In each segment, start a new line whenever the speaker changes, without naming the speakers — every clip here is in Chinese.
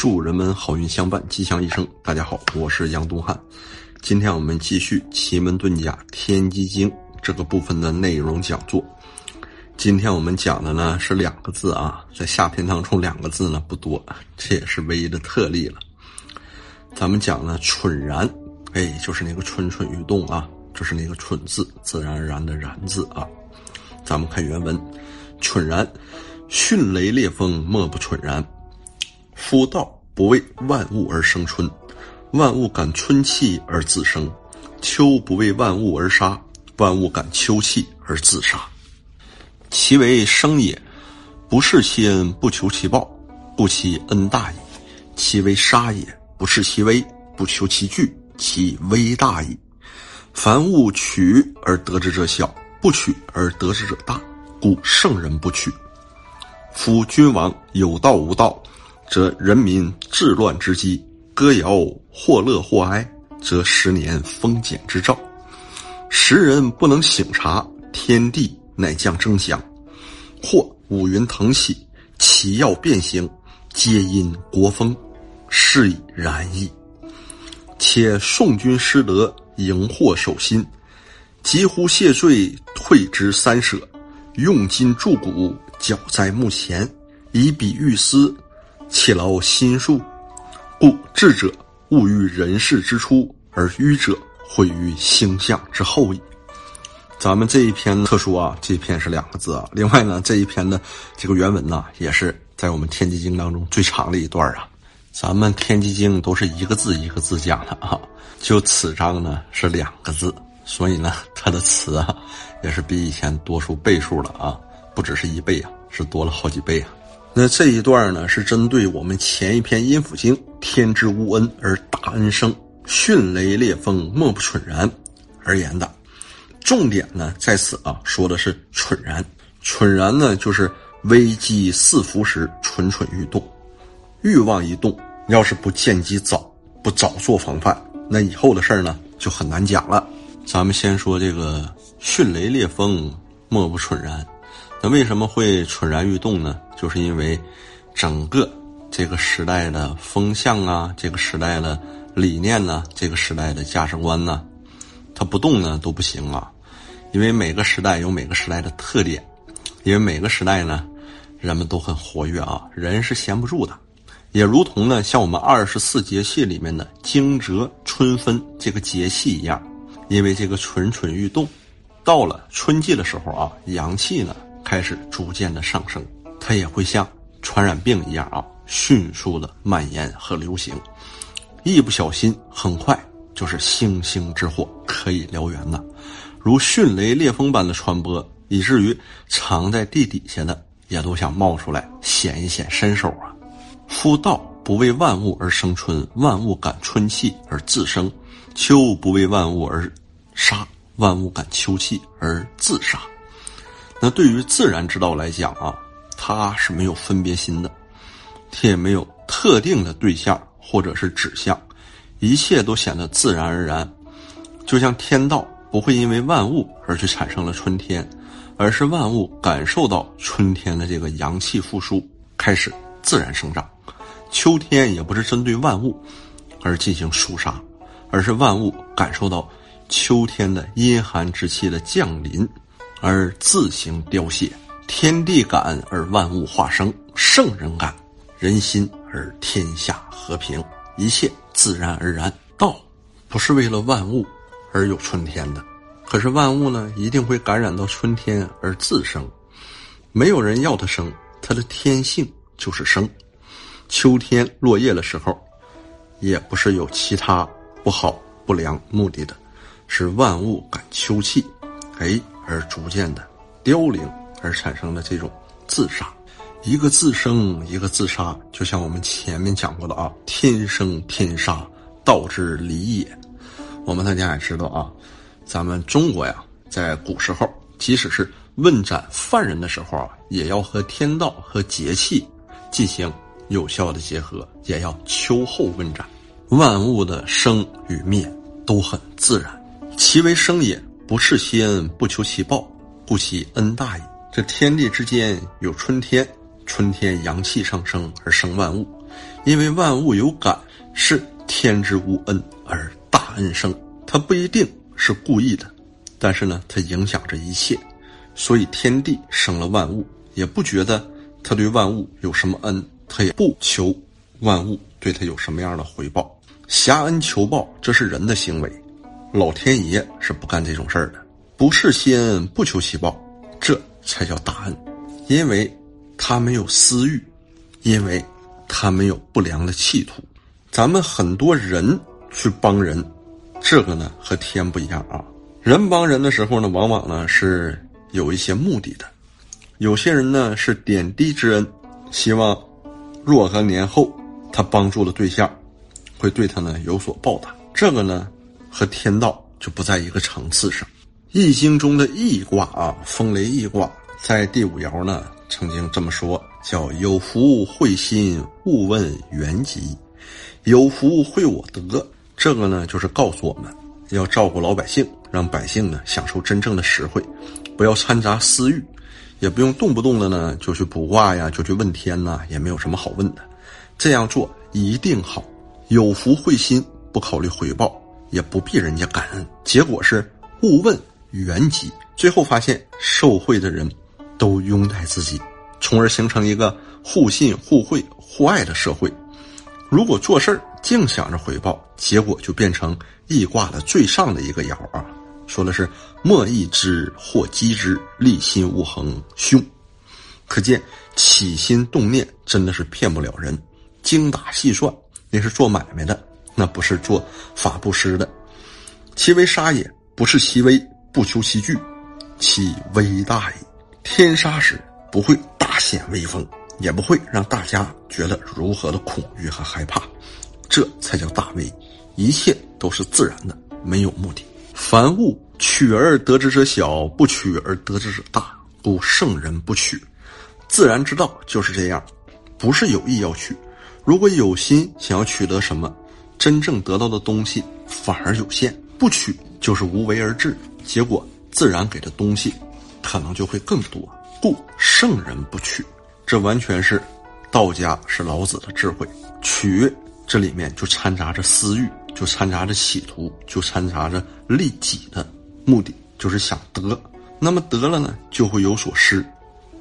祝人们好运相伴，吉祥一生。大家好，我是杨东汉。今天我们继续奇门遁甲天机经这个部分的内容讲座。今天我们讲的呢是两个字啊，在下篇当中两个字呢不多，这也是唯一的特例了。咱们讲呢蠢然，哎，就是那个蠢蠢欲动啊，就是那个蠢字，自然而然的然字啊。咱们看原文，蠢然。迅雷烈风，莫不蠢然。夫道不为万物而生春，万物感春气而自生；秋不为万物而杀，万物感秋气而自杀。其为生也，不恃其恩，不求其报，故其恩大矣；其为杀也，不恃其威，不求其惧，其威大矣。凡物取而得之者小，不取而得之者大，故圣人不取。夫君王有道无道，则人民治乱之机；歌谣或乐或哀，则十年丰俭之兆。时人不能省察，天地乃将争祥；或五云腾起，其要变形，皆因国风，是以然矣。且宋君失德，迎祸守心，急呼谢罪，退之三舍，用金铸骨。脚在目前，以比喻思，其劳心术，故智者务于人事之初，而愚者毁于星象之后矣。咱们这一篇特殊啊，这一篇是两个字啊。另外呢，这一篇的这个原文呢，也是在我们《天机经》当中最长的一段啊。咱们《天机经》都是一个字一个字讲的啊，就此章呢是两个字，所以呢，它的词啊，也是比以前多出倍数了啊。不只是一倍啊，是多了好几倍啊。那这一段呢，是针对我们前一篇《阴府经》“天之无恩而大恩生，迅雷烈风莫不蠢然”而言的。重点呢在此啊，说的是蠢然。蠢然呢，就是危机四伏时蠢蠢欲动，欲望一动，要是不见机早，不早做防范，那以后的事儿呢就很难讲了。咱们先说这个“迅雷烈风莫不蠢然”。那为什么会蠢然欲动呢？就是因为整个这个时代的风向啊，这个时代的理念呢，这个时代的价值观呢，它不动呢都不行啊。因为每个时代有每个时代的特点，因为每个时代呢，人们都很活跃啊，人是闲不住的。也如同呢，像我们二十四节气里面的惊蛰、春分这个节气一样，因为这个蠢蠢欲动，到了春季的时候啊，阳气呢。开始逐渐的上升，它也会像传染病一样啊，迅速的蔓延和流行，一不小心，很快就是星星之火可以燎原了，如迅雷烈风般的传播，以至于藏在地底下的也都想冒出来显一显身手啊。夫道不为万物而生春，万物感春气而自生；秋不为万物而杀，万物感秋气而自杀。那对于自然之道来讲啊，它是没有分别心的，它也没有特定的对象或者是指向，一切都显得自然而然。就像天道不会因为万物而去产生了春天，而是万物感受到春天的这个阳气复苏，开始自然生长。秋天也不是针对万物而进行肃杀，而是万物感受到秋天的阴寒之气的降临。而自行凋谢，天地感而万物化生，圣人感人心而天下和平，一切自然而然。道不是为了万物而有春天的，可是万物呢，一定会感染到春天而自生。没有人要它生，它的天性就是生。秋天落叶的时候，也不是有其他不好不良目的的，是万物感秋气，哎。而逐渐的凋零，而产生的这种自杀，一个自生，一个自杀，就像我们前面讲过的啊，天生天杀，道之理也。我们大家也知道啊，咱们中国呀，在古时候，即使是问斩犯人的时候啊，也要和天道和节气进行有效的结合，也要秋后问斩。万物的生与灭都很自然，其为生也。不恃其恩，不求其报，故其恩大矣。这天地之间有春天，春天阳气上升而生万物，因为万物有感，是天之无恩而大恩生。它不一定是故意的，但是呢，它影响着一切，所以天地生了万物，也不觉得他对万物有什么恩，他也不求万物对他有什么样的回报。挟恩求报，这是人的行为，老天爷是不干这种事儿的。不是心不求其报，这才叫大恩，因为他没有私欲，因为他没有不良的企图。咱们很多人去帮人，这个呢和天不一样啊。人帮人的时候呢，往往呢是有一些目的的。有些人呢是点滴之恩，希望若干年后他帮助的对象会对他呢有所报答。这个呢和天道就不在一个层次上。易经中的易卦啊，风雷易卦，在第五爻呢，曾经这么说，叫有福会心，勿问原籍。有福会我德，这个呢，就是告诉我们要照顾老百姓，让百姓呢享受真正的实惠，不要掺杂私欲，也不用动不动的呢就去卜卦呀，就去问天呐，也没有什么好问的。这样做一定好，有福会心，不考虑回报，也不必人家感恩，结果是勿问。原籍，最后发现受贿的人都拥戴自己，从而形成一个互信、互惠、互爱的社会。如果做事儿净想着回报，结果就变成易卦的最上的一个爻啊，说的是莫易之或积之，立心无恒凶。可见起心动念真的是骗不了人，精打细算那是做买卖的，那不是做法布施的。其为杀也，不是其威。不求其具，其威大矣。天杀时不会大显威风，也不会让大家觉得如何的恐惧和害怕，这才叫大威。一切都是自然的，没有目的。凡物取而得之者小，不取而得之者大，故圣人不取。自然之道就是这样，不是有意要取。如果有心想要取得什么，真正得到的东西反而有限。不取就是无为而治。结果自然给的东西，可能就会更多。故圣人不取，这完全是道家是老子的智慧。取这里面就掺杂着私欲，就掺杂着企图，就掺杂着利己的目的，就是想得。那么得了呢，就会有所失。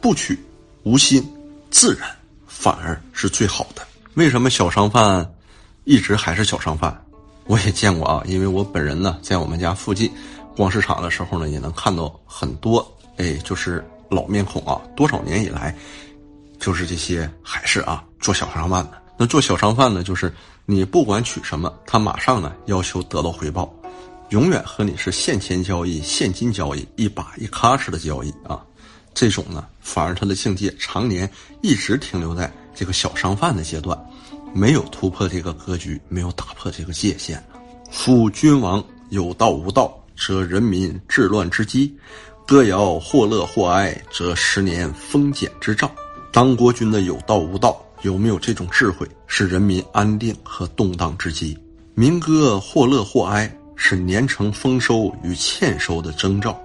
不取无心，自然反而是最好的。为什么小商贩一直还是小商贩？我也见过啊，因为我本人呢在我们家附近。逛市场的时候呢，也能看到很多，哎，就是老面孔啊。多少年以来，就是这些还是啊做小商贩的。那做小商贩呢，就是你不管取什么，他马上呢要求得到回报，永远和你是现钱交易、现金交易、一把一卡式的交易啊。这种呢，反而他的境界常年一直停留在这个小商贩的阶段，没有突破这个格局，没有打破这个界限。夫君王有道无道。则人民治乱之机，歌谣或乐或哀，则十年丰俭之兆。当国君的有道无道，有没有这种智慧，是人民安定和动荡之机。民歌或乐或哀，是年成丰收与欠收的征兆。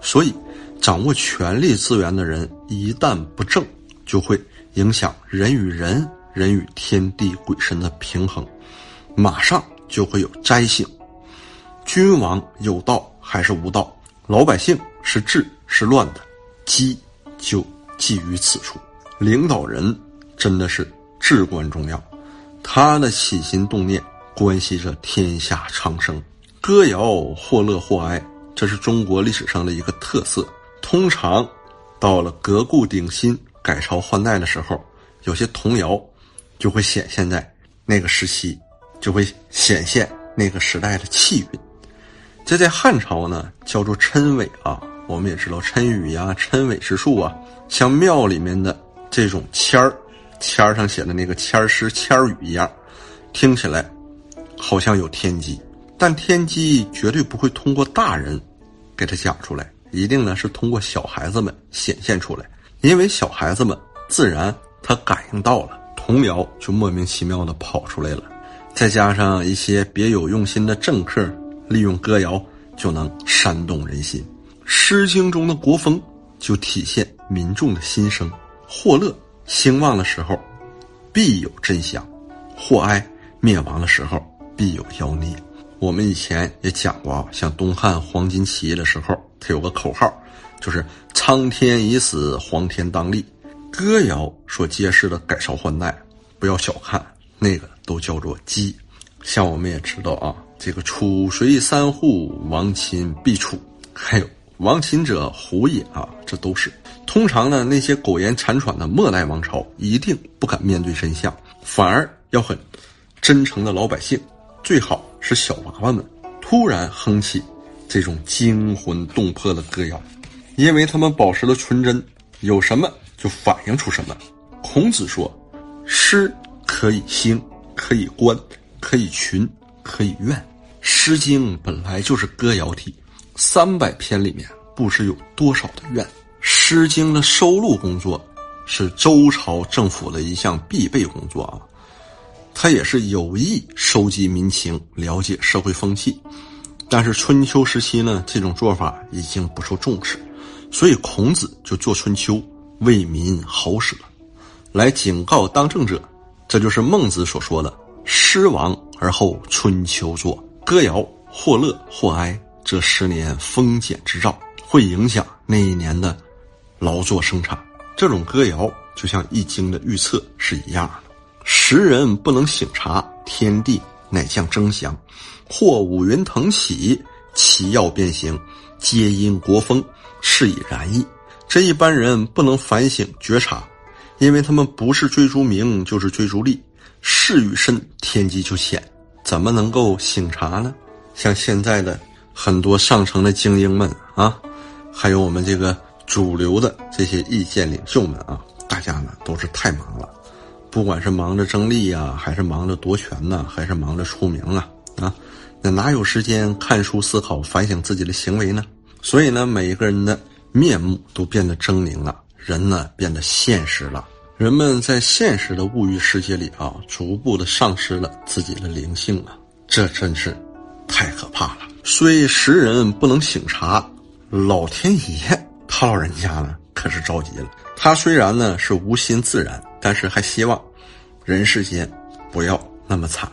所以，掌握权力资源的人，一旦不正，就会影响人与人、人与天地鬼神的平衡，马上就会有灾星。君王有道还是无道？老百姓是治是乱的，机就基于此处。领导人真的是至关重要，他的起心动念关系着天下苍生。歌谣或乐或哀，这是中国历史上的一个特色。通常到了革故鼎新、改朝换代的时候，有些童谣就会显现在那个时期，就会显现那个时代的气韵。这在汉朝呢，叫做谶纬啊。我们也知道谶语呀、谶纬之术啊，像庙里面的这种签儿，签儿上写的那个签儿诗、签儿语一样，听起来好像有天机，但天机绝对不会通过大人给他讲出来，一定呢是通过小孩子们显现出来，因为小孩子们自然他感应到了，童谣就莫名其妙的跑出来了，再加上一些别有用心的政客。利用歌谣就能煽动人心，《诗经》中的国风就体现民众的心声。或乐兴旺的时候，必有真相；祸哀，灭亡的时候必有妖孽。我们以前也讲过啊，像东汉黄巾起义的时候，他有个口号，就是“苍天已死，黄天当立”。歌谣所揭示的改朝换代，不要小看那个，都叫做基。像我们也知道啊，这个“楚随三户，亡秦必楚”，还有“亡秦者胡也”啊，这都是。通常呢，那些苟延残喘的末代王朝，一定不敢面对真相，反而要很真诚的老百姓，最好是小娃娃们，突然哼起这种惊魂动魄的歌谣，因为他们保持了纯真，有什么就反映出什么。孔子说：“诗可以兴，可以观，可以群，可以怨。”《诗经》本来就是歌谣体，三百篇里面不知有多少的怨。《诗经》的收录工作是周朝政府的一项必备工作啊，它也是有意收集民情、了解社会风气。但是春秋时期呢，这种做法已经不受重视，所以孔子就做《春秋》，为民好舍，来警告当政者。这就是孟子所说的“失亡而后春秋作”，歌谣或乐或哀，这十年丰俭之兆会影响那一年的。劳作生产，这种歌谣就像《易经》的预测是一样的。时人不能省察，天地乃降争祥；或五云腾起，其要变形，皆因国风，是以然矣。这一般人不能反省觉察，因为他们不是追逐名，就是追逐利。事与身，天机就浅，怎么能够省察呢？像现在的很多上层的精英们啊，还有我们这个。主流的这些意见领袖们啊，大家呢都是太忙了，不管是忙着争利呀，还是忙着夺权呢，还是忙着出名啊啊，那哪有时间看书思考反省自己的行为呢？所以呢，每一个人的面目都变得狰狞了，人呢变得现实了，人们在现实的物欲世界里啊，逐步的丧失了自己的灵性啊，这真是太可怕了。虽时人不能省察，老天爷。他老人家呢，可是着急了。他虽然呢是无心自然，但是还希望人世间不要那么惨。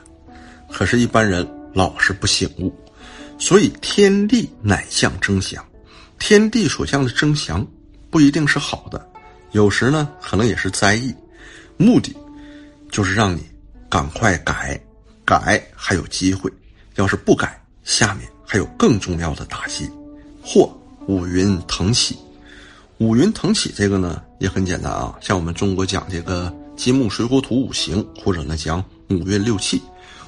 可是，一般人老是不醒悟，所以天地乃降征祥。天地所降的征祥不一定是好的，有时呢可能也是灾异，目的就是让你赶快改，改还有机会；要是不改，下面还有更重要的打击，或五云腾起。五云腾起，这个呢也很简单啊，像我们中国讲这个金木水火土五行，或者呢讲五运六气。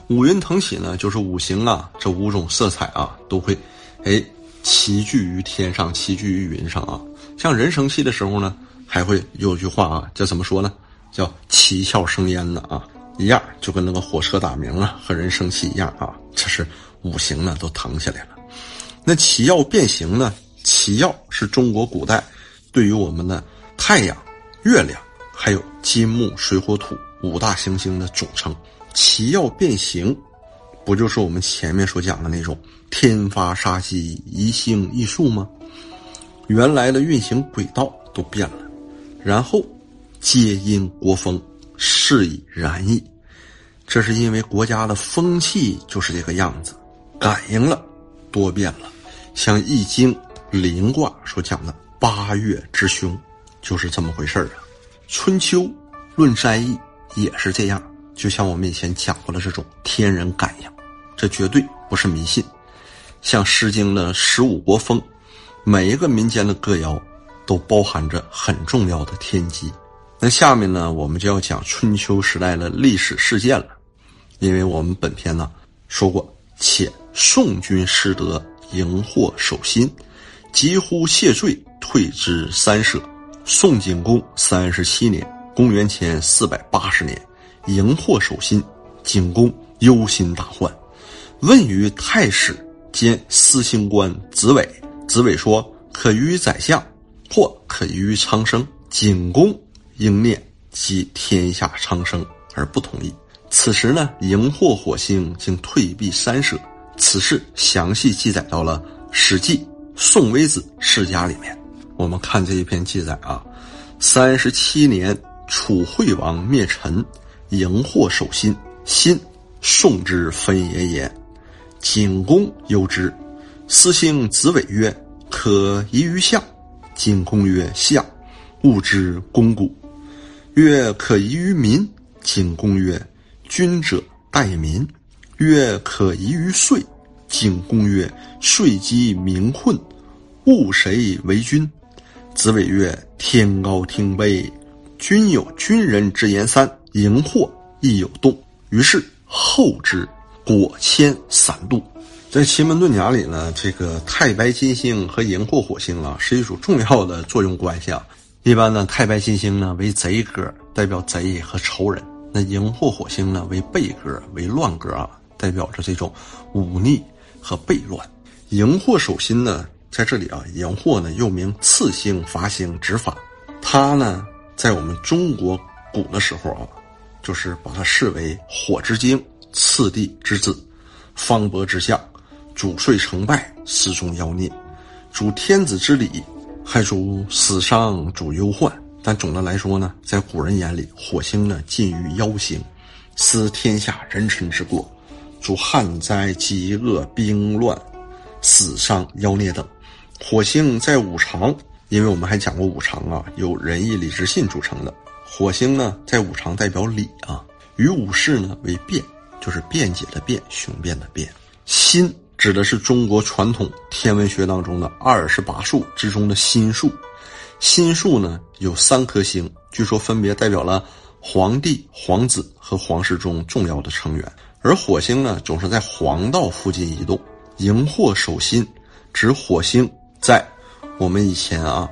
五云腾起呢，就是五行啊，这五种色彩啊都会，哎，齐聚于天上，齐聚于云上啊。像人生气的时候呢，还会有句话啊，叫怎么说呢？叫七窍生烟呢啊，一样就跟那个火车打鸣啊，和人生气一样啊。这是五行呢都腾起来了。那七曜变形呢？七曜是中国古代。对于我们的太阳、月亮，还有金木水火土五大行星的总称，其要变形，不就是我们前面所讲的那种天发杀机、一星一数吗？原来的运行轨道都变了，然后皆因国风，是以然矣。这是因为国家的风气就是这个样子，感应了，多变了。像《易经》临卦所讲的。八月之凶，就是这么回事儿啊。春秋论灾异也是这样，就像我们以前讲过的这种天人感应，这绝对不是迷信。像《诗经》的十五国风，每一个民间的歌谣都包含着很重要的天机。那下面呢，我们就要讲春秋时代的历史事件了，因为我们本篇呢说过，且宋军失德，荧惑守心，急呼谢罪。退之三舍。宋景公三十七年，公元前四百八十年，荧惑守心，景公忧心大患，问于太史兼司星官子伟。子伟说：“可于宰相，或可于昌生。”景公应念及天下昌生，而不同意。此时呢，荧惑火星竟退避三舍。此事详细记载到了《史记·宋微子世家》里面。我们看这一篇记载啊，三十七年，楚惠王灭陈，荧惑守心，心，宋之分也也。景公忧之，司星子伟曰：“可疑于相。”景公曰：“相，物之肱骨。”曰：“可疑于民。”景公曰：“君者待民。”曰：“可疑于税。”景公曰：“税积民。困，物谁为君？”子伟曰：“天高听卑，君有君人之言三，荧惑亦有动。”于是后之，果迁三度。在奇门遁甲里呢，这个太白金星和荧惑火星啊，是一组重要的作用关系啊。一般呢，太白金星呢为贼格，代表贼和仇人；那荧惑火星呢为背格，为乱格啊，代表着这种忤逆和悖乱。荧惑守心呢，在这里啊，荧惑呢又名次星、伐星、执法，它呢在我们中国古的时候啊，就是把它视为火之精、次第之子、方伯之相。主岁成败，司中妖孽，主天子之礼，还主死伤，主忧患。但总的来说呢，在古人眼里，火星呢近于妖星，司天下人臣之过，主旱灾、饥饿、兵乱、死伤、妖孽等。火星在五常，因为我们还讲过五常啊，由仁义礼智信组成的。火星呢，在五常代表礼啊，与武士呢为辩，就是辩解的辩，雄辩的辩。心。指的是中国传统天文学当中的二十八宿之中的心宿，心宿呢有三颗星，据说分别代表了皇帝、皇子和皇室中重要的成员。而火星呢总是在黄道附近移动，荧惑守心，指火星在我们以前啊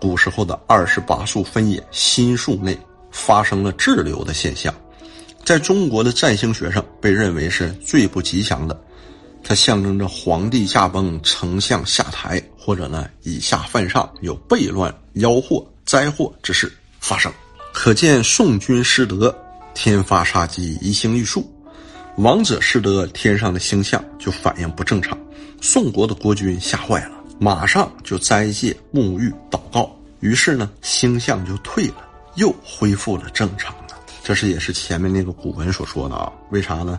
古时候的二十八宿分野心宿内发生了滞留的现象，在中国的占星学上被认为是最不吉祥的。它象征着皇帝驾崩、丞相下台，或者呢以下犯上，有悖乱、妖祸、灾祸之事发生。可见宋军失德，天发杀机，移星遇数。王者失德，天上的星象就反应不正常。宋国的国君吓坏了，马上就斋戒、沐浴、祷告，于是呢星象就退了，又恢复了正常。这是也是前面那个古文所说的啊？为啥呢？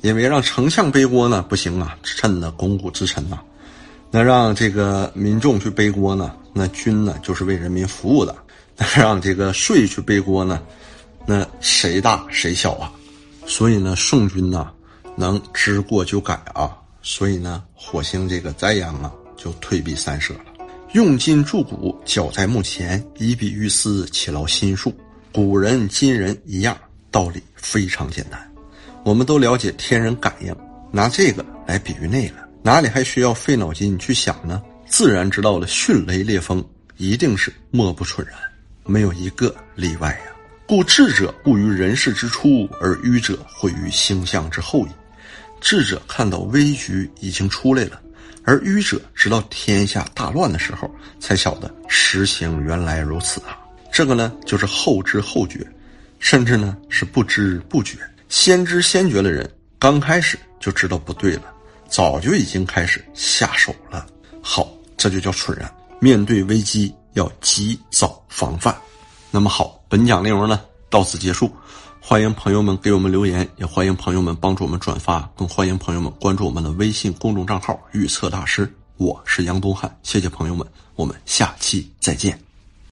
因为让丞相背锅呢不行啊，臣呢肱骨之臣呐，那让这个民众去背锅呢，那君呢就是为人民服务的；那让这个税去背锅呢，那谁大谁小啊？所以呢，宋军呢能知过就改啊，所以呢，火星这个灾殃啊就退避三舍了。用金铸骨，脚在目前，以比喻斯，其劳心术。古人今人一样，道理非常简单。我们都了解天人感应，拿这个来比喻那个，哪里还需要费脑筋去想呢？自然知道了，迅雷烈风一定是莫不蠢然，没有一个例外呀。故智者不于人事之初，而愚者会于星象之后矣。智者看到危局已经出来了，而愚者直到天下大乱的时候才晓得实情原来如此啊。这个呢，就是后知后觉，甚至呢是不知不觉。先知先觉的人，刚开始就知道不对了，早就已经开始下手了。好，这就叫蠢人。面对危机要及早防范。那么好，本讲内容呢到此结束。欢迎朋友们给我们留言，也欢迎朋友们帮助我们转发，更欢迎朋友们关注我们的微信公众账号“预测大师”。我是杨东汉，谢谢朋友们，我们下期再见。